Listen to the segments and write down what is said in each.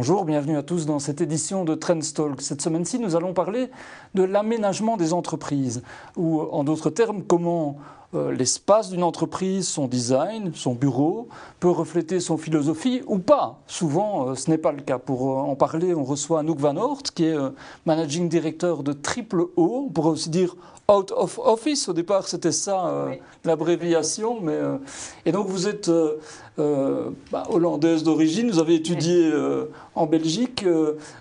Bonjour, bienvenue à tous dans cette édition de Trendstalk. Cette semaine-ci, nous allons parler de l'aménagement des entreprises, ou en d'autres termes, comment euh, l'espace d'une entreprise, son design, son bureau, peut refléter son philosophie ou pas. Souvent, euh, ce n'est pas le cas. Pour euh, en parler, on reçoit Anouk Van Hort, qui est managing director de Triple O. On pourrait aussi dire Out of Office. Au départ, c'était ça l'abréviation. Mais et donc, vous êtes bah, hollandaise d'origine. Vous avez étudié en Belgique.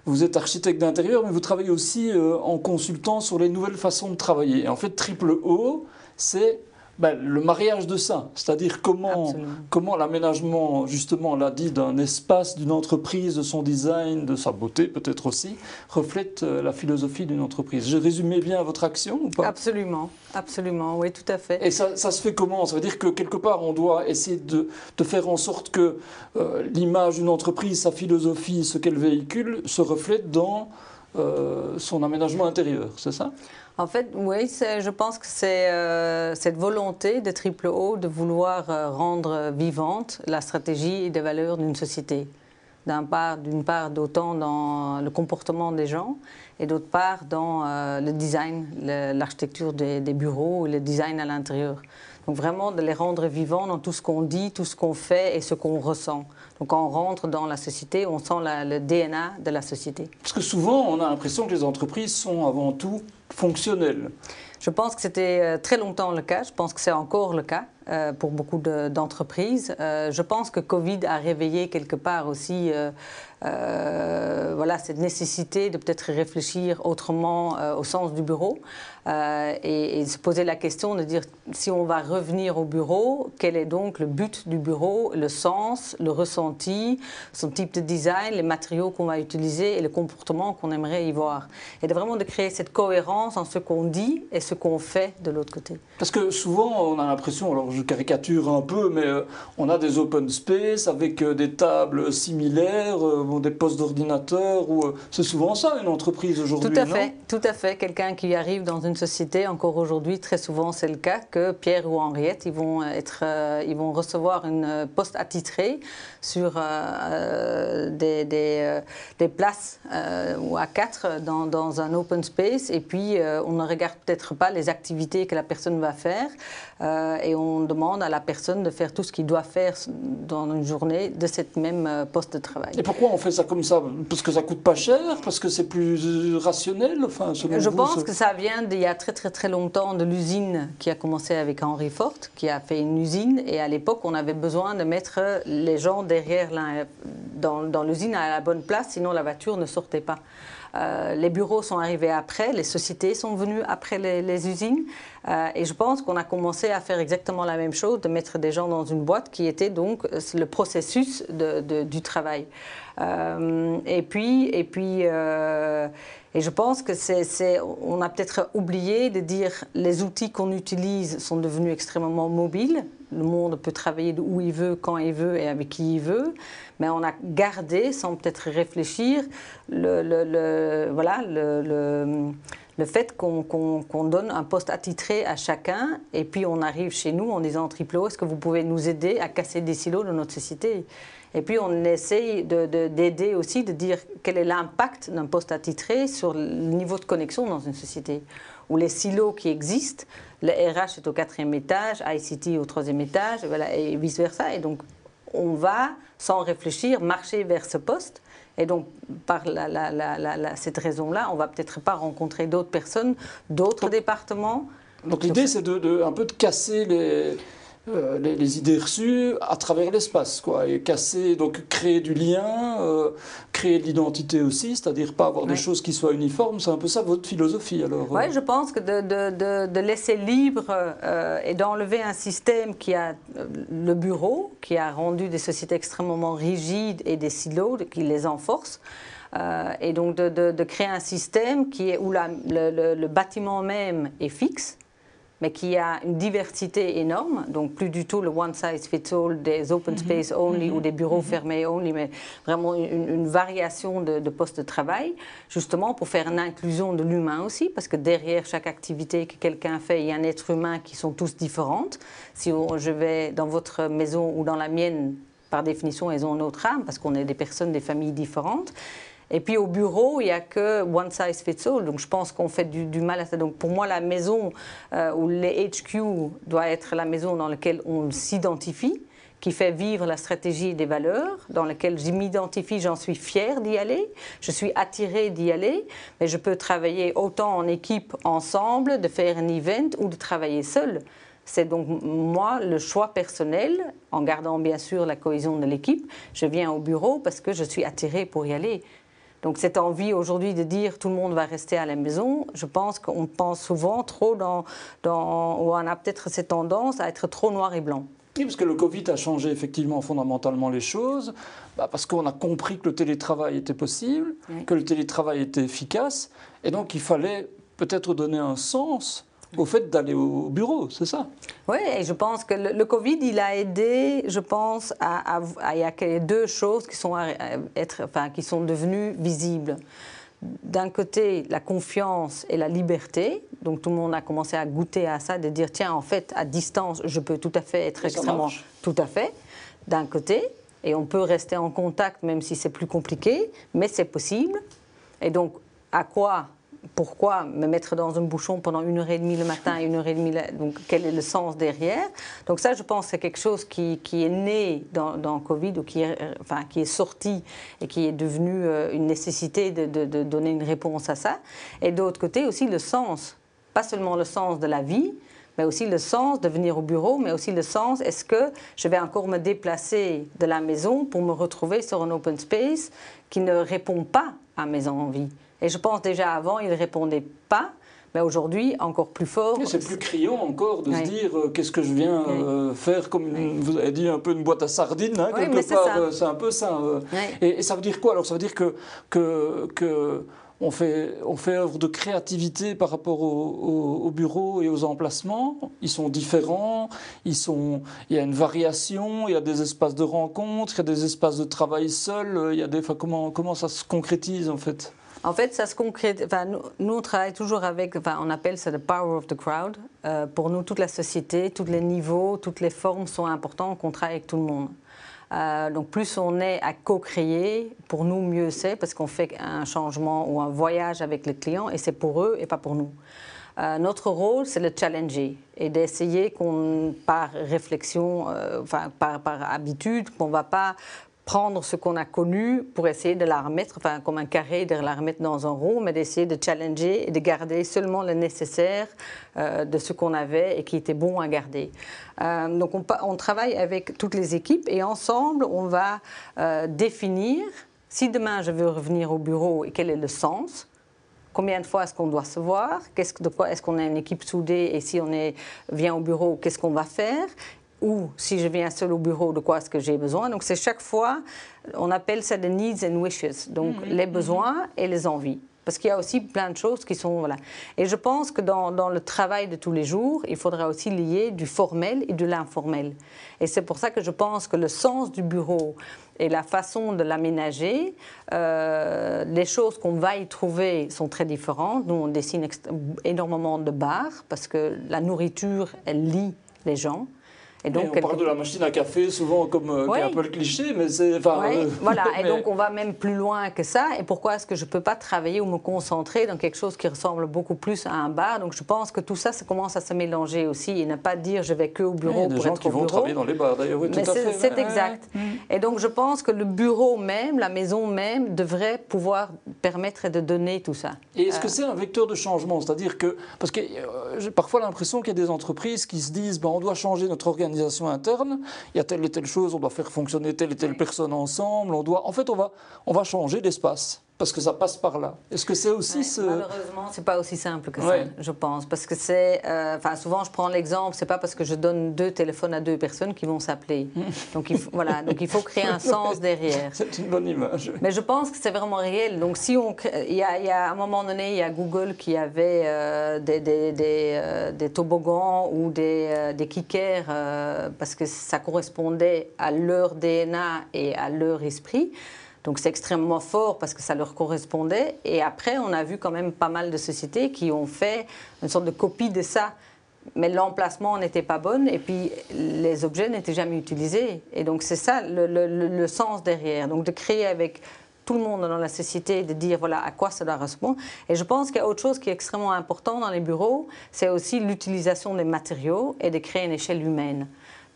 vous êtes architecte d'intérieur, mais vous travaillez aussi en consultant sur les nouvelles façons de travailler. Et en fait, Triple O, c'est ben, le mariage de ça, c'est-à-dire comment, comment l'aménagement, justement, on l'a dit, d'un espace, d'une entreprise, de son design, de sa beauté peut-être aussi, reflète euh, la philosophie d'une entreprise. J'ai résumé bien votre action ou pas? Absolument, absolument, oui, tout à fait. Et ça, ça, se fait comment? Ça veut dire que quelque part, on doit essayer de, de faire en sorte que euh, l'image d'une entreprise, sa philosophie, ce qu'elle véhicule, se reflète dans euh, son aménagement intérieur, c'est ça? En fait, oui, je pense que c'est euh, cette volonté de Triple O de vouloir euh, rendre vivante la stratégie et les valeurs d'une société. D'une part, part d'autant dans le comportement des gens et d'autre part dans le design, l'architecture des, des, bureaux le design à l'intérieur. Donc vraiment de les rendre vivants dans tout ce qu'on dit, tout ce qu'on fait et ce qu'on ressent. Donc quand on rentre dans la société, on sent le DNA de la société. Parce que souvent, on a l'impression que les entreprises sont avant tout fonctionnelles. Je pense que c'était euh, très longtemps le cas. Je pense que c'est encore le cas euh, pour beaucoup d'entreprises. Euh, je pense que Covid a réveillé quelque part aussi voilà, cette nécessité de peut-être réfléchir autrement au sens du bureau et, et, se poser la question de dire si on va revenir au bureau, quel est donc le but du bureau, le sens, le ressenti, son type de design, les matériaux qu'on va utiliser et le comportement qu'on aimerait y voir. Et vraiment de créer cette cohérence en ce qu'on dit et ce qu'on fait de l'autre côté. Parce que souvent, on a l'impression, alors je caricature un peu, mais euh, on a des open space avec euh, des tables similaires, euh, des postes d'ordinateur, ou c'est souvent ça une entreprise aujourd'hui. Tout à fait, tout à fait. Quelqu'un qui arrive dans une société, encore aujourd'hui, très souvent c'est le cas que Pierre ou Henriette, ils vont être, ils vont recevoir une poste attitrée sur des, des, des, places ou à quatre dans, dans, un open space, et puis on ne regarde peut-être pas les activités que la personne va faire euh, et on demande à la personne de faire tout ce qu'il doit faire dans une journée de cette même euh, poste de travail. Et pourquoi on fait ça comme ça Parce que ça coûte pas cher Parce que c'est plus rationnel enfin, Je pense que ça vient d'il y a très très très longtemps de l'usine qui a commencé avec Henry Ford, qui a fait une usine et à l'époque on avait besoin de mettre les gens derrière dans, dans l'usine à la bonne place, sinon la voiture ne sortait pas. Euh, les bureaux sont arrivés après, les sociétés sont venues après les, usines. Euh, et je pense qu'on a commencé à faire exactement la même chose, de mettre des gens dans une boîte qui était donc euh, le processus du travail. et puis, et puis et je pense que c'est, on a peut-être oublié de dire les outils qu'on utilise sont devenus extrêmement mobiles. Le monde peut travailler d'où il veut, quand il veut et avec qui il veut. Mais on a gardé, sans peut-être réfléchir, le, voilà, le, le fait qu'on donne un poste attitré à chacun et puis on arrive chez nous en disant triple est-ce que vous pouvez nous aider à casser des silos de notre société? Et puis on essaye d'aider aussi, de dire quel est l'impact d'un poste attitré sur le niveau de connexion dans une société. Où les silos qui existent, le RH est au quatrième étage, ICT au troisième étage, et, vice-versa. Et donc on va, sans réfléchir, marcher vers ce poste. Et donc, par cette raison-là, on va peut-être pas rencontrer d'autres personnes, d'autres départements. Donc l'idée, c'est de, un peu de casser les, euh, les, idées reçues à travers l'espace, quoi, et casser, donc créer du lien, euh, créer de l'identité aussi, c'est-à-dire pas avoir des choses qui soient uniformes, c'est un peu ça votre philosophie alors Oui, euh. je pense que de, de, de, laisser libre et d'enlever un système qui a le bureau, qui a rendu des sociétés extrêmement rigides et des silos qui les enforcent. et donc de, créer un système qui est, où la, le, le bâtiment même est fixe, mais qui a une diversité énorme, donc plus du tout le one size fits all des open mhm. space only ou mhm. des bureaux mhm. fermés only, mais vraiment une, variation de, postes de travail, justement pour faire une inclusion de l'humain aussi, parce que derrière chaque activité que quelqu'un fait, il y a un être humain qui sont tous différentes. Si je vais dans votre maison ou dans la mienne, par définition, elles ont une autre âme parce qu'on est des personnes, des familles différentes. Et puis au bureau, il n'y a que one size fits all. Donc je pense qu'on fait du, mal à ça. Donc pour moi, la maison euh, ou les HQ doit être la maison dans laquelle on s'identifie qui fait vivre la stratégie des valeurs, dans laquelle je m'identifie, j'en suis fière d'y aller, je suis attirée d'y aller, mais je peux travailler autant en équipe, ensemble, de faire un event ou de travailler seul. C'est donc moi le choix personnel, en gardant bien sûr la cohésion de l'équipe. Je viens au bureau parce que je suis attirée pour y aller. Donc cette envie aujourd'hui de dire tout le monde va rester à la maison, je pense qu'on pense souvent trop dans, dans ou on a peut-être cette tendance à être trop noir et blanc. Oui, parce que le Covid a changé effectivement fondamentalement les choses, bah, parce qu'on a compris que le télétravail était possible, que le télétravail était efficace, et donc il fallait peut-être donner un sens au fait d'aller au bureau, c'est ça? Oui, et je pense que le, Covid, il a aidé, je pense, à, il y a deux choses qui sont, être, enfin, qui sont devenues visibles d'un côté la confiance et la liberté. Donc tout le monde a commencé à goûter à ça, de dire tiens, en fait, à distance, je peux tout à fait être extrêmement. Tout à fait, d'un côté. Et on peut rester en contact même si c'est plus compliqué, mais c'est possible. Et donc, à quoi pourquoi me mettre dans un bouchon pendant une heure et demie le matin et une heure et demie Donc, quel est le sens derrière? Donc ça, je pense, c'est quelque chose qui, est né dans, Covid ou qui est, enfin, qui est sorti et qui est devenu euh, une nécessité de, de donner une réponse à ça. Et d'autre côté aussi le sens, pas seulement le sens de la vie, mais aussi le sens de venir au bureau, mais aussi le sens, est-ce que je vais encore me déplacer de la maison pour me retrouver sur un open space qui ne répond pas à mes envies? Et je pense déjà avant, il ne répondait pas. Mais aujourd'hui, encore plus fort. C'est plus criant encore de se dire euh, qu'est-ce que je viens euh, faire, comme vous avez dit, un peu une boîte à sardines, hein, quelque part, euh, c'est un peu ça. Et, ça veut dire quoi? Alors ça veut dire que, que, que on fait, on fait œuvre de créativité par rapport au, au, bureau et aux emplacements. Ils sont différents, ils sont, il y a une variation, il y a des espaces de rencontre, il y a des espaces de travail seul. Il y a des, comment, comment ça se concrétise en fait? En fait, ça se concrète. Enfin, nous, on travaille toujours avec. Enfin, on appelle ça le power of the crowd. Euh, pour nous, toute la société, tous les niveaux, toutes les formes sont importants. qu'on travaille avec tout le monde. Euh, donc, plus on est à co-créer, pour nous, mieux c'est, parce qu'on fait un changement ou un voyage avec les clients, et c'est pour eux et pas pour nous. Euh, notre rôle, c'est de challenger et d'essayer qu'on, par réflexion, enfin par, par habitude, qu'on ne va pas prendre ce qu'on a connu pour essayer de la remettre, enfin comme un carré, de la remettre dans un rond, mais d'essayer de challenger et de garder seulement le nécessaire euh, de ce qu'on avait et qui était bon à garder. Euh, donc on, travaille avec toutes les équipes et ensemble on va euh, définir si demain je veux revenir au bureau et quel est le sens. Combien de fois est-ce qu'on doit se voir De quoi est-ce qu'on a une équipe soudée Et si on est, vient au bureau, qu'est-ce qu'on va faire ou si je viens seul au bureau, de quoi est-ce que j'ai besoin. Donc c'est chaque fois, on appelle ça des needs and wishes, donc mm-hmm. les besoins et les envies. Parce qu'il y a aussi plein de choses qui sont... Voilà. Et je pense que dans, dans, le travail de tous les jours, il faudra aussi lier du formel et de l'informel. Et c'est pour ça que je pense que le sens du bureau et la façon de l'aménager, euh, les choses qu'on va y trouver sont très différentes. Nous, on dessine énormément de bars parce que la nourriture, elle lie les gens. Et donc, on parle de la machine à café souvent comme euh, un peu le cliché, mais c'est. Euh, voilà, et donc on va même plus loin que ça. Et pourquoi est-ce que je ne peux pas travailler ou me concentrer dans quelque chose qui ressemble beaucoup plus à un bar? Donc je pense que tout ça, ça commence à se mélanger aussi et ne pas dire je vais que au bureau il y a des gens qui vont travailler dans les bars d'ailleurs, oui, tout à fait. C'est exact. Mm. Et donc je pense que le bureau même, la maison même, devrait pouvoir permettre de donner tout ça. Et est-ce que euh. c'est un vecteur de changement? C'est-à-dire que. Parce que j'ai parfois l'impression qu'il y a des entreprises qui se disent ben, on doit changer notre organisation organisation interne, il y a telle et telle chose, on doit faire fonctionner telle et telle personne ensemble, on doit, en fait, on va, on va changer d'espace parce que ça passe par là. Est-ce que c'est aussi ce... Malheureusement, c'est pas aussi simple que ça, je pense, parce que c'est, euh, enfin, souvent je prends l'exemple, c'est pas parce que je donne deux téléphones à deux personnes qui vont s'appeler. donc il faut, voilà, donc il faut créer un sens derrière. C'est une bonne image. Mais je pense que c'est vraiment réel. Donc si on, il y, a, il y a, à un moment donné, il y a Google qui avait euh, des, des, des, euh, des, toboggans ou des, des kickers parce que ça correspondait à leur DNA et à leur esprit. Donc c'est extrêmement fort parce que ça leur correspondait. Et après, on a vu quand même pas mal de sociétés qui ont fait une sorte de copie de ça mais l'emplacement n'était pas bon et puis les objets n'étaient jamais utilisés. Et donc c'est ça le, sens derrière. Donc de créer avec tout le monde dans la société, de dire voilà à quoi doit répondre. Et je pense qu'il y a autre chose qui est extrêmement important dans les bureaux, c'est aussi l'utilisation des matériaux et de créer une échelle humaine.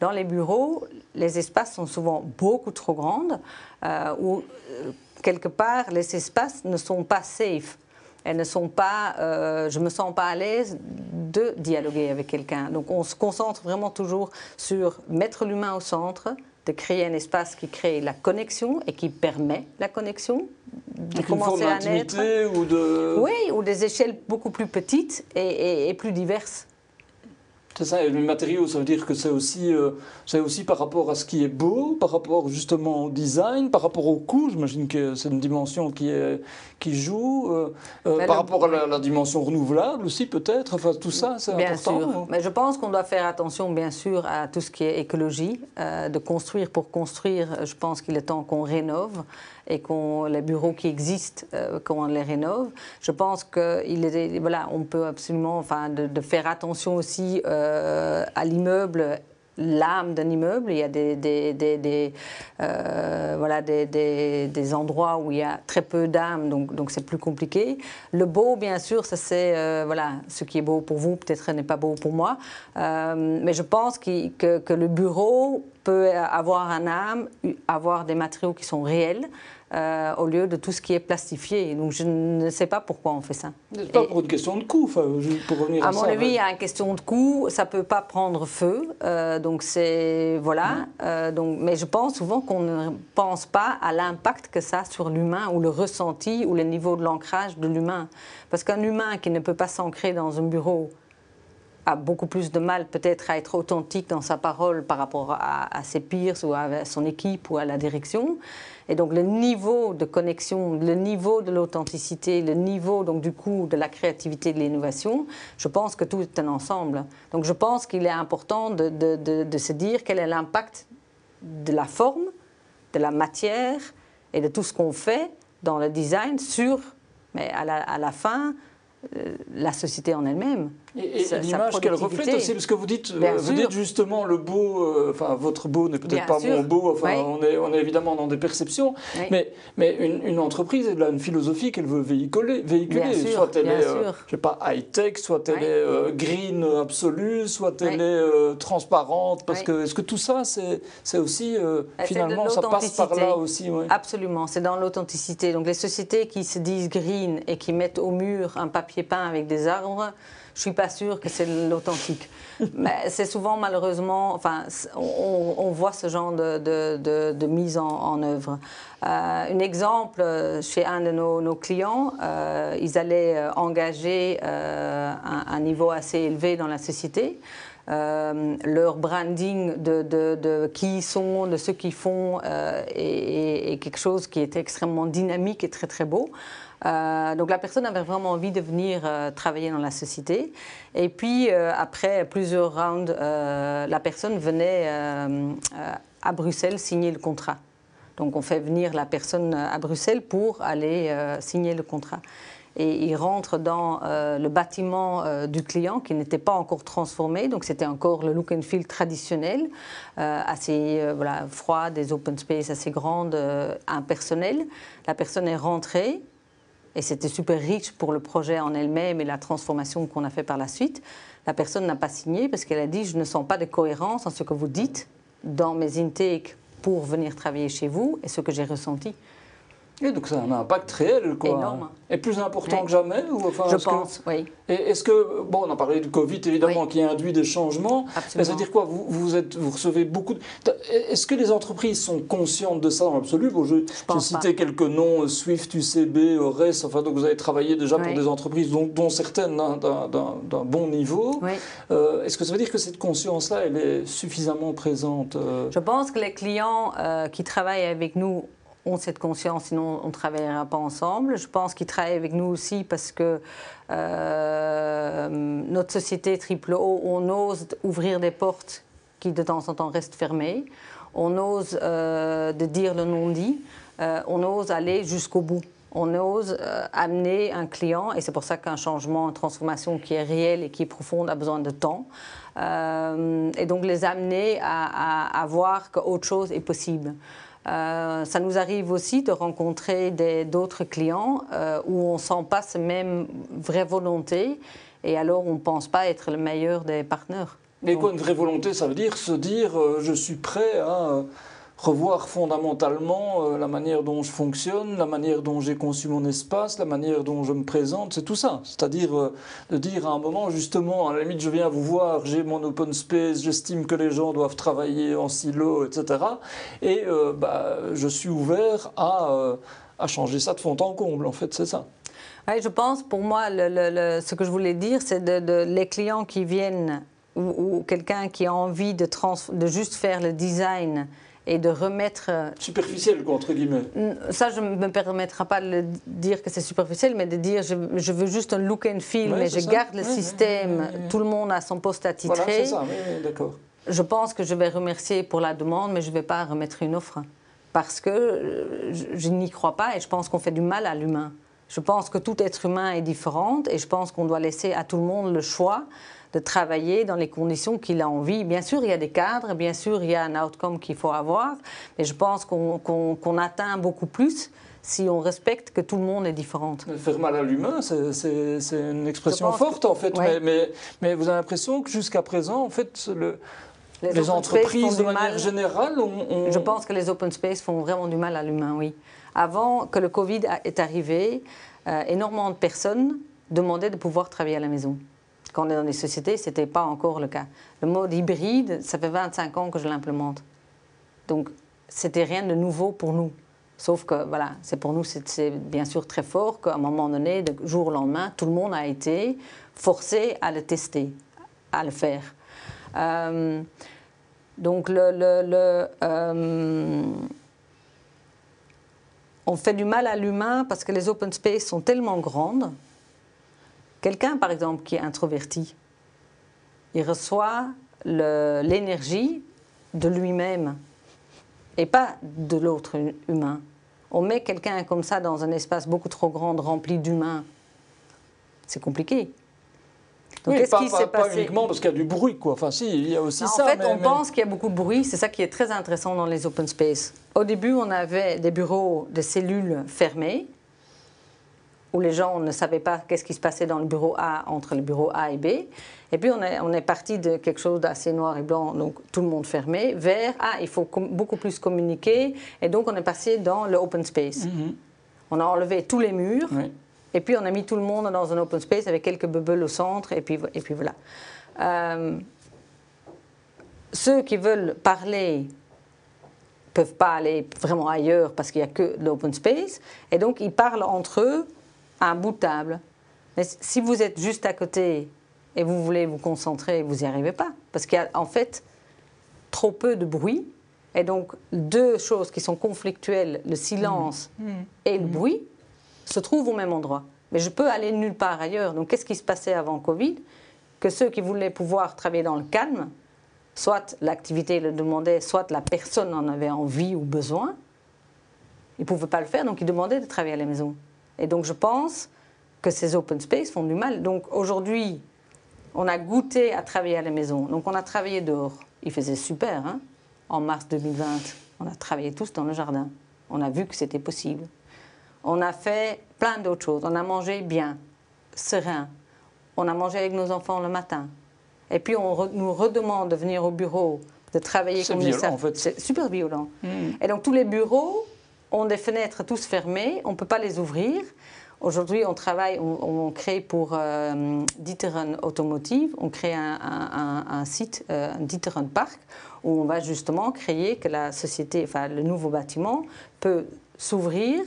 Dans les bureaux, les espaces sont souvent beaucoup trop grands, euh, ou euh, quelque part les espaces ne sont pas safe. Elles ne sont pas, euh, je me sens pas à l'aise de dialoguer avec quelqu'un. Donc on se concentre vraiment toujours sur mettre l'humain au centre, de créer un espace qui crée la connexion et qui permet la connexion, de commencer à naître. Ou de... Oui, ou des échelles beaucoup plus petites et plus diverses. C'est ça, et le matériau, ça veut dire que c'est aussi, euh, c'est aussi par rapport à ce qui est beau, par rapport justement au design, par rapport au coût, j'imagine que c'est une dimension qui, est, qui joue, euh, euh, par rapport à la, dimension renouvelable aussi peut-être, enfin tout ça c'est important. Bien sûr, mais je pense qu'on doit faire attention bien sûr à tout ce qui est écologie, de construire pour construire, je pense qu'il est temps qu'on rénove et qu'on les bureaux qui existent, euh, qu'on les rénove. Je pense qu'il est voilà, on peut absolument, enfin, de, faire attention aussi euh, à l'immeuble l'âme d'un immeuble. Il y a des, des, des, euh, voilà, des, endroits où il y a très peu d'âme, donc, donc c'est plus compliqué. Le beau, bien sûr, ça c'est voilà, ce qui est beau pour vous, peut-être n'est pas beau pour moi. mais je pense que, que, le bureau peut avoir un âme, avoir des matériaux qui sont réels. Euh, au lieu de tout ce qui est plastifié. Donc je ne sais pas pourquoi on fait ça. C'est pas pour une question de coût, pour revenir à, à mon avis, il y a une question de coût, ça peut pas prendre feu, euh, donc c'est voilà. Euh, donc, mais je pense souvent qu'on ne pense pas à l'impact que ça a sur l'humain ou le ressenti ou le niveau de l'ancrage de l'humain, parce qu'un humain qui ne peut pas s'ancrer dans un bureau a beaucoup plus de mal peut-être à être authentique dans sa parole par rapport à, ses peers ou à son équipe ou à la direction. Et donc le niveau de connexion, le niveau de l'authenticité, le niveau donc du coup de la créativité, de l'innovation, je pense que tout est un ensemble. Donc je pense qu'il est important de, de, de, se dire quel est l'impact de la forme, de la matière et de tout ce qu'on fait dans le design sur, mais à la, à la fin, euh, la société en elle-même. Et, l'image qu'elle reflète aussi, parce que vous dites, euh, vous dites justement le beau, euh, enfin votre beau n'est peut-être pas mon beau, enfin on, est, on est évidemment dans des perceptions, mais, mais une, entreprise, elle a une philosophie qu'elle veut véhiculer, véhiculer soit elle est, je sais pas, high-tech, soit elle est green absolue, soit elle est transparente, parce que est-ce que tout ça, c'est aussi, finalement, ça passe par là aussi Absolument, c'est dans l'authenticité. Donc les sociétés qui se disent green et qui mettent au mur un papier peint avec des arbres, je suis pas sûre que c'est l'authentique. Mais c'est souvent malheureusement, enfin, on, voit ce genre de, de, de, mise en, œuvre. Euh, un exemple, chez un de nos, clients, euh, ils allaient euh, engager un, un, niveau assez élevé dans la société. Leur branding de, qui ils sont, de ce qu'ils font, est, est, quelque chose qui est extrêmement dynamique et très très beau. Euh, donc la personne avait vraiment envie de venir euh, travailler dans la société. Et puis euh, après plusieurs rounds, la personne venait à Bruxelles signer le contrat. Donc on fait venir la personne à Bruxelles pour aller signer le contrat. Et il rentre dans le bâtiment du client qui n'était pas encore transformé, donc c'était encore le look and feel traditionnel, assez voilà, froid, des open space assez grandes, impersonnelles. La personne est rentrée, et c'était super riche pour le projet en elle-même et la transformation qu'on a fait par la suite. La personne n'a pas signé parce qu'elle a dit je ne sens pas de cohérence en ce que vous dites dans mes intakes pour venir travailler chez vous et ce que j'ai ressenti. Et donc ça a un impact réel, quoi. Énorme. Et plus important que jamais ou enfin, Je pense, oui. Est-ce que, bon, on a parlé du Covid, évidemment, qui a induit des changements. Absolument. Mais ça veut dire quoi? Vous, vous, êtes, vous recevez beaucoup de... Est-ce que les entreprises sont conscientes de ça dans l'absolu? Bon, Je j'ai cité quelques noms, Swift, UCB, Ores, enfin, donc vous avez travaillé déjà pour des entreprises dont, dont certaines d'un bon niveau. Oui. Euh, est-ce que ça veut dire que cette conscience-là, elle est suffisamment présente euh? Je pense que les clients euh, qui travaillent avec nous ont cette conscience, sinon on ne travaillera pas ensemble. Je pense qu'ils travaillent avec nous aussi parce que euh, notre société triple O, on ose ouvrir des portes qui de temps en temps restent fermées. On ose euh, de dire le non-dit. Euh, on ose aller jusqu'au bout. on ose amener un client, et c'est pour ça qu'un changement, une transformation qui est réelle et qui est profonde a besoin de temps, et donc les amener à, voir qu'autre chose est possible. Euh, ça nous arrive aussi de rencontrer d'autres clients où on sent pas cette même vraie volonté, et alors on ne pense pas être le meilleur des partenaires. Mais quoi, une vraie volonté, ça veut dire se dire je suis prêt à revoir fondamentalement euh, la manière dont je fonctionne, la manière dont j'ai conçu mon espace, la manière dont je me présente, c'est tout ça. C'est-à-dire euh, de dire à un moment, justement, à la limite, je viens vous voir, j'ai mon open space, j'estime que les gens doivent travailler en silo, etc. Et euh, bah, je suis ouvert à, à changer ça de fond en comble, en fait, c'est ça. Oui, je pense, pour moi, ce que je voulais dire, c'est de, les clients qui viennent ou, quelqu'un qui a envie de juste faire le design et de remettre... Euh, superficiel, quoi, entre guillemets. Ça, je ne me permettrai pas de dire que c'est superficiel, mais de dire je, je, veux juste un look and feel, mais je garde le système, tout le monde a son poste attitré. Voilà, c'est ça, d'accord. Je pense que je vais remercier pour la demande, mais je ne vais pas remettre une offre. Parce que euh, je, je n'y crois pas et je pense qu'on fait du mal à l'humain. Je pense que tout être humain est différent et je pense qu'on doit laisser à tout le monde le choix de travailler dans les conditions qu'il a envie. Bien sûr, il y a des cadres, bien sûr, il y a un outcome qu'il faut avoir, mais je pense qu'on atteint beaucoup plus si on respecte que tout le monde est différent. Faire mal à l'humain, c'est une expression forte en fait, mais, mais, vous avez l'impression que jusqu'à présent, en fait, le, les, entreprises de manière générale ont, Je pense que les open space font vraiment du mal à l'humain, oui. Avant que le Covid est arrivé, euh, énormément de personnes demandaient de pouvoir travailler à la maison. Quand on est dans les sociétés, ce n'était pas encore le cas. Le mode hybride, ça fait 25 ans que je l'implémente. Donc, c'était rien de nouveau pour nous. Sauf que, voilà, c'est pour nous, c'est bien sûr très fort qu'à un moment donné, de jour au lendemain, tout le monde a été forcé à le tester, à le faire. Euh, donc, le, le, euh, on fait du mal à l'humain parce que les open space sont tellement grandes Quelqu'un, par exemple, qui est introverti, il reçoit l'énergie de lui-même et pas de l'autre humain. On met quelqu'un comme ça dans un espace beaucoup trop grand, rempli d'humains. C'est compliqué. Donc, qu'est-ce qui s'est passé Pas uniquement parce qu'il y a du bruit, quoi. Enfin, si, il y a aussi ça. En fait, on pense qu'il y a beaucoup de bruit. C'est ça qui est très intéressant dans les open space. Au début, on avait des bureaux, des cellules fermées où les gens ne savaient pas qu'est-ce qui se passait dans le bureau A entre le bureau A et B. Et puis on est, on est parti de quelque chose d'assez noir et blanc, donc tout le monde fermé, vers ah, il faut beaucoup plus communiquer. Et donc on est passé dans le open space. Mm-hmm. On a enlevé tous les murs. Et puis on a mis tout le monde dans un open space avec quelques bubbles au centre, et puis, et puis voilà. Euh, ceux qui veulent parler peuvent pas aller vraiment ailleurs parce qu'il n'y a que l'open space, et donc ils parlent entre eux un bout de table. Mais si vous êtes juste à côté et vous voulez vous concentrer, vous n'y arrivez pas. Parce qu'il y a en fait trop peu de bruit. Et donc, deux choses qui sont conflictuelles, le silence mmh. Mmh. et le mmh. bruit, se trouvent au même endroit. Mais je peux aller nulle part ailleurs. Donc, qu'est-ce qui se passait avant Covid? Que ceux qui voulaient pouvoir travailler dans le calme, soit l'activité le demandait, soit la personne en avait envie ou besoin, ils ne pouvaient pas le faire, donc ils demandaient de travailler à la maison. Et donc je pense que ces open space font du mal. Donc aujourd'hui, on a goûté à travailler à la maison. Donc on a travaillé dehors. Il faisait super, hein En mars 2020, on a travaillé tous dans le jardin. On a vu que c'était possible. On a fait plein d'autres choses. On a mangé bien, serein. On a mangé avec nos enfants le matin. Et puis on nous redemande de venir au bureau, de travailler comme violent, en fait. C'est super violent. Hmm. Et donc tous les bureaux ont des fenêtres tous fermées, on ne peut pas les ouvrir. Aujourd'hui, on travaille, on, crée pour euh, Automotive, on crée un, site, euh, un Park, où on va justement créer que la société, enfin le nouveau bâtiment peut s'ouvrir,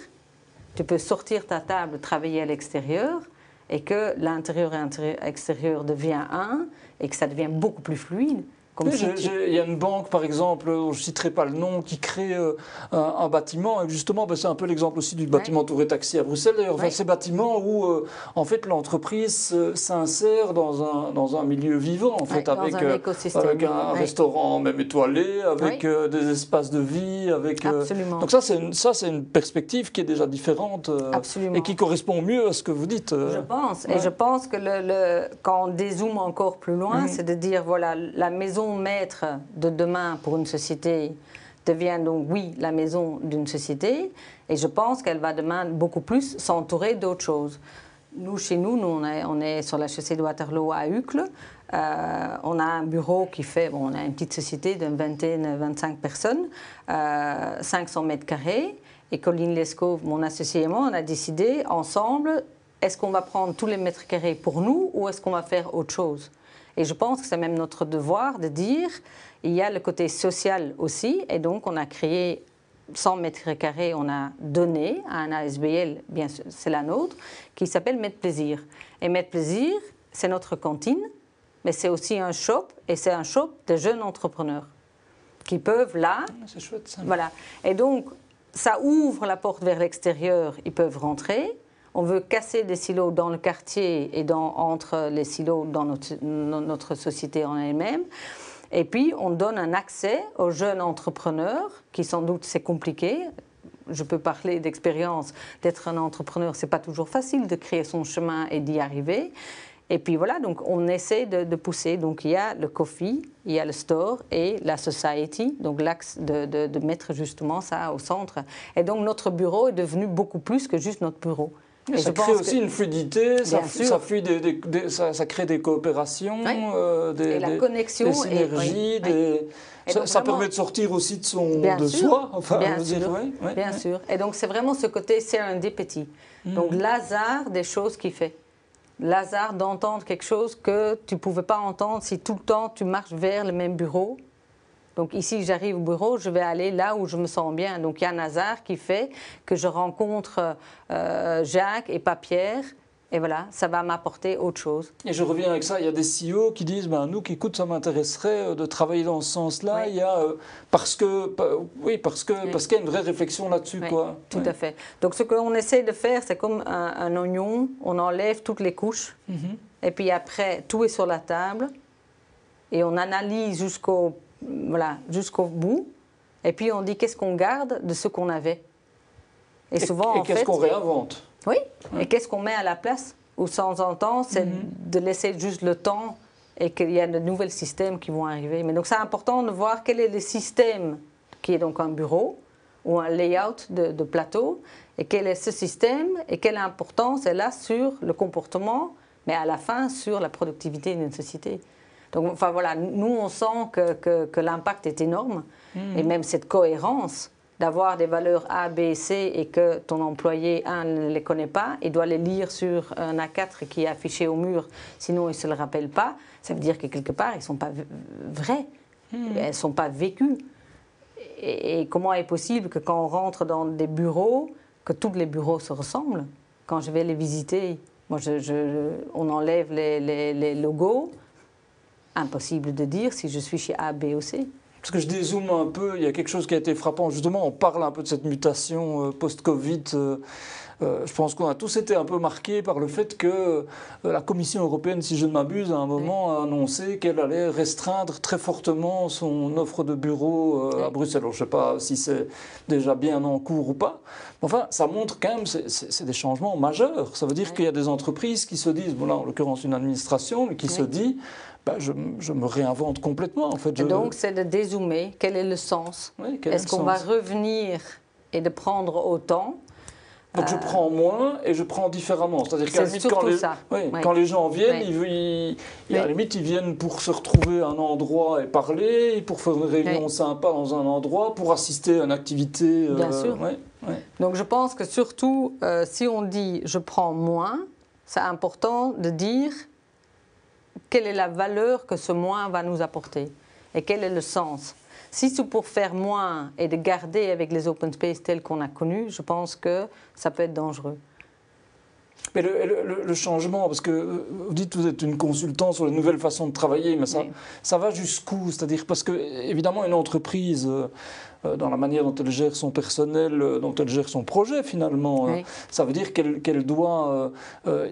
tu peux sortir ta table, travailler à l'extérieur, et que l'intérieur et l'extérieur devient un, et que ça devient beaucoup plus fluide. Il y a une banque, par exemple, je ne citerai pas le nom, qui crée euh, un, bâtiment. Et justement, ben, c'est un peu l'exemple aussi du bâtiment ouais. Touré Taxi à Bruxelles. D'ailleurs, ces bâtiments où, euh, en fait, l'entreprise s'insère dans un, dans un milieu vivant, en fait, avec, un, avec un restaurant même étoilé, avec des espaces de vie. Avec, Absolument. donc ça, c'est une, ça, une perspective qui est déjà différente et qui correspond mieux à ce que vous dites. Je pense. Et je pense que le, quand on dézoome encore plus loin, mhm. c'est de dire, voilà, la maison maître de demain pour une société devient donc, oui, la maison d'une société. Et je pense qu'elle va demain beaucoup plus s'entourer d'autres choses. Nous, chez nous, nous on, est, sur la chaussée de Waterloo à Uccle. Euh, on a un bureau qui fait, bon, on a une petite société d'une vingtaine, 25 personnes, 500 euh, mètres carrés. Et Colline Lescaut, mon associé et moi, on a décidé ensemble, est-ce qu'on va prendre tous les mètres carrés pour nous ou est-ce qu'on va faire autre chose? Et je pense que c'est même notre devoir de dire, il y a le côté social aussi, et donc on a créé 100 mètres carrés, on a donné à un ASBL, bien sûr, c'est la nôtre, qui s'appelle Mettre Plaisir. Et Mettre Plaisir, c'est notre cantine, mais c'est aussi un shop, et c'est un shop de jeunes entrepreneurs qui peuvent là. Ah, c'est chouette ça. Voilà. Et donc, ça ouvre la porte vers l'extérieur, ils peuvent rentrer on veut casser des silos dans le quartier et dans, entre les silos dans notre, société en elle-même. Et puis, on donne un accès aux jeunes entrepreneurs, qui sans doute c'est compliqué. Je peux parler d'expérience d'être un entrepreneur, c'est pas toujours facile de créer son chemin et d'y arriver. Et puis voilà, donc on essaie de, pousser. Donc il y a le coffee, il y a le store et la society, donc l'axe de, de, mettre justement ça au centre. Et donc notre bureau est devenu beaucoup plus que juste notre bureau ça crée aussi une fluidité, ça, ça, crée des coopérations, euh, des, la connexion, des synergies, ça, permet de sortir aussi de, son, de soi. Enfin, bien, sûr, bien sûr. Et donc c'est vraiment ce côté serendipity. Mm. Donc l'hasard des choses qu'il fait. L'hasard d'entendre quelque chose que tu ne pouvais pas entendre si tout le temps tu marches vers le même bureau donc ici, j'arrive au bureau, je vais aller là où je me sens bien. Donc il y a un hasard qui fait que je rencontre euh, Jacques et pas Pierre. Et voilà, ça va m'apporter autre chose. Et je reviens avec ça, il y a des CEO qui disent, ben, nous qui écoute, ça m'intéresserait euh, de travailler dans ce sens-là. Il y a, euh, parce que, oui, parce que, parce qu'il y a une vraie réflexion là-dessus, quoi. Tout à fait. Donc ce qu'on essaie de faire, c'est comme un, oignon, on enlève toutes les couches, mhm. et puis après, tout est sur la table, et on analyse jusqu'au voilà, jusqu'au bout. Et puis on dit qu'est-ce qu'on garde de ce qu'on avait? Et souvent, et, qu'est-ce qu'on réinvente? Oui. Et qu'est-ce qu'on met à la place? Ou sans en temps, c'est mhm. de laisser juste le temps et qu'il y a de nouveaux systèmes qui vont arriver. Mais donc c'est important de voir quel est le système qui est donc un bureau ou un layout de, de plateau et quel est ce système et quelle importance elle a sur le comportement, mais à la fin sur la productivité d'une société. Donc, enfin voilà, nous, on sent que, que, l'impact est énorme. Et hmm. même cette cohérence d'avoir des valeurs A, B, C et que ton employé, un, ne les connaît pas, il doit les lire sur un A4 qui est affiché au mur, sinon il ne se le rappelle pas, ça veut dire que quelque part, ils ne sont pas vrais, hmm. elles ne sont pas vécues. Et, comment est possible que quand on rentre dans des bureaux, que tous les bureaux se ressemblent? Quand je vais les visiter, moi, je, on enlève les, les logos, impossible de dire si je suis chez A, B ou C. Parce que je dézoome un peu, il y a quelque chose qui a été frappant. Justement, on parle un peu de cette mutation euh, post-Covid. Euh, euh, je pense qu'on a tous été un peu marqués par le fait que la Commission européenne, si je ne m'abuse, à un moment a annoncé qu'elle allait restreindre très fortement son offre de bureaux à Bruxelles. Alors, je ne sais pas si c'est déjà bien en cours ou pas. Enfin, ça montre quand même, c'est des changements majeurs. Ça veut dire qu'il y a des entreprises qui se disent, bon là en l'occurrence une administration, mais qui se dit, bah, je, me réinvente complètement. En fait. donc, c'est de dézoomer. Quel est le sens Est-ce qu'on va revenir et de prendre autant donc je euh, prends moins et je prends différemment. C'est-à-dire qu'à la limite, quand les, quand les, gens viennent, ils, à la limite, ils viennent pour se retrouver à un endroit et parler, pour faire une réunion sympa dans un endroit, pour assister à une activité. Euh, Bien sûr. Donc je pense que surtout, euh, si on dit je prends moins, c'est important de dire quelle est la valeur que ce moins va nous apporter et quel est le sens. Si c'est pour faire moins et de garder avec les open space tels qu'on a connus, je pense que ça peut être dangereux. Mais le, changement, parce que vous dites que vous êtes une consultante sur les nouvelles façons de travailler, mais ça, ça va jusqu'où? C'est-à-dire parce que évidemment une entreprise euh, dans la manière dont elle gère son personnel, dont elle gère son projet finalement. Ça veut dire qu'elle doit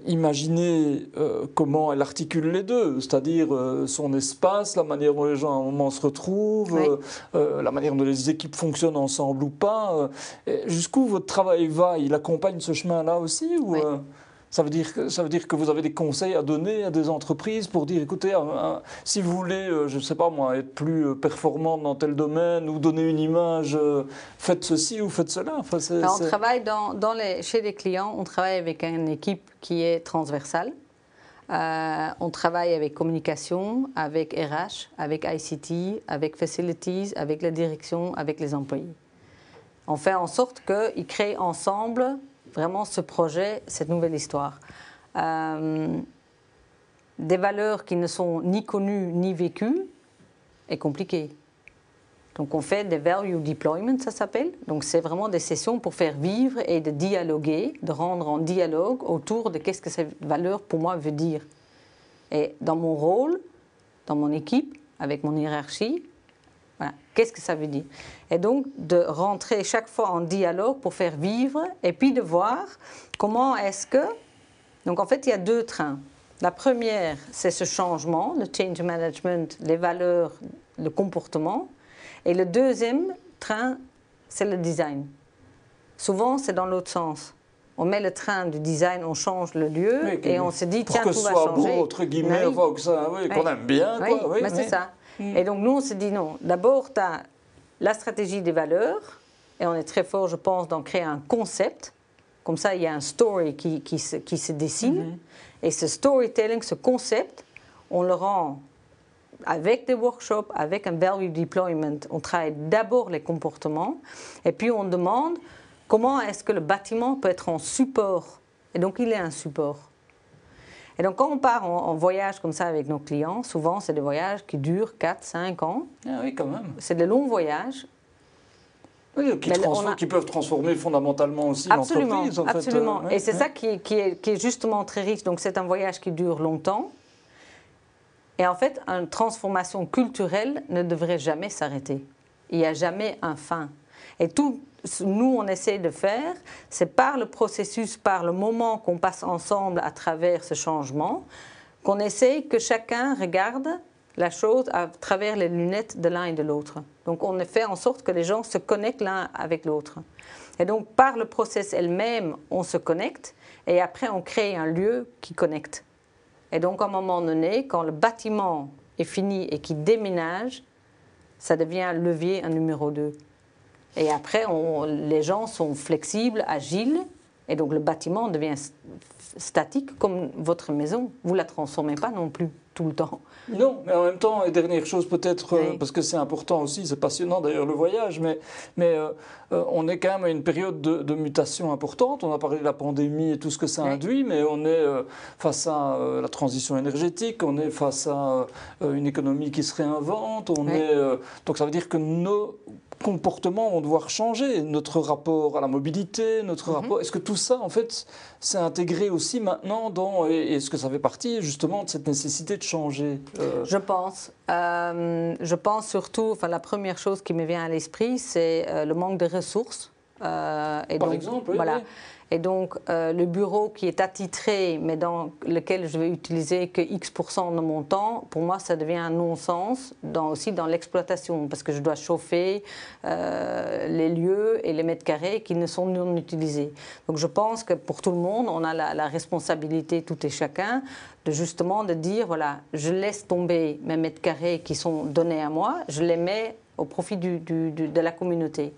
imaginer comment elle articule les deux, c'est-à-dire son espace, la manière dont les gens à un moment se retrouvent, la manière dont les équipes fonctionnent ensemble ou pas. Jusqu'où votre travail va? Il accompagne ce chemin-là aussi ou, ça veut, dire que, ça veut dire que vous avez des conseils à donner à des entreprises pour dire, écoutez, si vous voulez, euh, je ne sais pas moi, être plus euh, performant dans tel domaine ou donner une image, euh, faites ceci ou faites cela. Enfin, on travaille dans, dans les, chez les clients, on travaille avec une équipe qui est transversale. on travaille avec communication, avec RH, avec ICT, avec facilities, avec la direction, avec les employés. On fait en sorte qu'ils créent ensemble vraiment ce projet, cette nouvelle histoire. Euh, des valeurs qui ne sont ni connues ni vécues est compliqué. Donc on fait des value deployment, ça s'appelle. Donc c'est vraiment des sessions pour faire vivre et de dialoguer, de rendre en dialogue autour de qu'est-ce que cette valeur pour moi veut dire. Et dans mon rôle, dans mon équipe, avec mon hiérarchie, Qu'est-ce que ça veut dire? Et donc de rentrer chaque fois en dialogue pour faire vivre et puis de voir comment est-ce que... Donc en fait, il y a deux trains. La première, c'est ce changement, le change management, les valeurs, le comportement. Et le deuxième train, c'est le design. Souvent, c'est dans l'autre sens. On met le train du design, on change le lieu et on se dit, tiens, tout va changer. Pour que ce soit beau, entre guillemets, qu'on aime bien. Quoi. Oui, mais c'est ça. Mm. Et donc nous, on se dit non. D'abord, tu as la stratégie des valeurs, et on est très fort, je pense, d'en créer un concept. Comme ça, il y a un story qui, qui, se, qui se, dessine. Mm-hmm. Et ce storytelling, ce concept, on le rend avec des workshops, avec un value deployment. On travaille d'abord les comportements, et puis on demande comment est-ce que le bâtiment peut être en support. Et donc, il est un support. Et donc, quand on part en, voyage comme ça avec nos clients, souvent, c'est des voyages qui durent 4, 5 ans. Ah oui, quand même. C'est des longs voyages. Oui, qui, peuvent transformer fondamentalement aussi l'entreprise. En absolument. Fait. Euh, et c'est ça qui est, qui, est, qui est, justement très riche. Donc, c'est un voyage qui dure longtemps. Et en fait, une transformation culturelle ne devrait jamais s'arrêter. Il n'y a jamais un fin. Et tout, nous, on essaie de faire, c'est par le processus, par le moment qu'on passe ensemble à travers ce changement, qu'on essaie que chacun regarde la chose à travers les lunettes de l'un et de l'autre. Donc on fait en sorte que les gens se connectent l'un avec l'autre. Et donc par le process elle-même, on se connecte et après on crée un lieu qui connecte. Et donc à un moment donné, quand le bâtiment est fini et qu'il déménage, ça devient un levier, un numéro 2. Et après, les gens sont flexibles, agiles, et donc le bâtiment devient statique comme votre maison. Vous ne la transformez pas non plus tout le temps. Non, mais en même temps, et dernière chose peut-être, euh, parce que c'est important aussi, c'est passionnant d'ailleurs le voyage, mais, mais euh, euh, on est quand même à une période de, mutation importante. On a parlé de la pandémie et tout ce que ça induit, mais on est face à la transition énergétique, on est face à une économie qui se réinvente, on est, donc ça veut dire que nos comportements vont devoir changer, notre rapport à la mobilité, notre mhm. rapport. Est-ce que tout ça, en fait, s'est intégré aussi maintenant dans. Et est-ce que ça fait partie justement de cette nécessité de changer euh? Je pense. Euh, je pense surtout, enfin, la première chose qui me vient à l'esprit, c'est euh, le manque de ressources. et Par exemple, oui, voilà. Et donc, euh, le bureau qui est attitré, mais dans lequel je vais utiliser que X% de mon temps, pour moi, ça devient un non-sens, dans, aussi dans l'exploitation, parce que je dois chauffer euh, les lieux et les mètres carrés qui ne sont non utilisés. Donc, je pense que pour tout le monde, on a la, responsabilité, tout et chacun, de justement de dire, voilà, je laisse tomber mes mètres carrés qui sont donnés à moi, je les mets au profit de la communauté.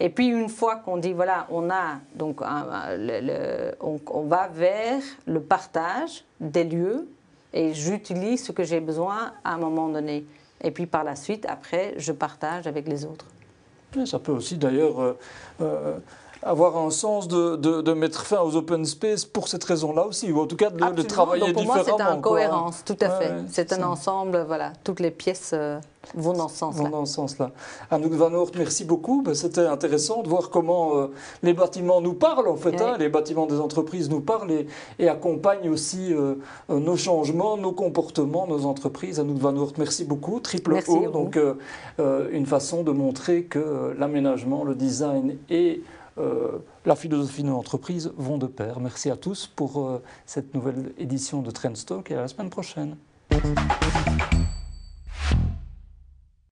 Et puis une fois qu'on dit voilà, on a donc on, va vers le partage des lieux et j'utilise ce que j'ai besoin à un moment donné. Et puis par la suite, après, je partage avec les autres. Ça peut aussi d'ailleurs euh, euh, avoir un sens de, de, mettre fin aux open space pour cette raison-là aussi, ou en tout cas de, de travailler Donc pour moi, c'est une cohérence, tout à fait. c'est un ensemble, voilà, toutes les pièces euh, vont dans ce sens-là. Vont dans ce sens-là. Anouk Van Oort, merci beaucoup. Ben, c'était intéressant de voir comment euh, les bâtiments nous parlent, en fait. Hein. les bâtiments des entreprises nous parlent et, et accompagnent aussi euh, nos changements, nos comportements, nos entreprises. Anouk Van Oort, merci beaucoup. Triple merci O, donc une façon de montrer que l'aménagement, le design et euh, la philosophie de l'entreprise vont de pair. Merci à tous pour euh, cette nouvelle édition de Trendstock et à la semaine prochaine.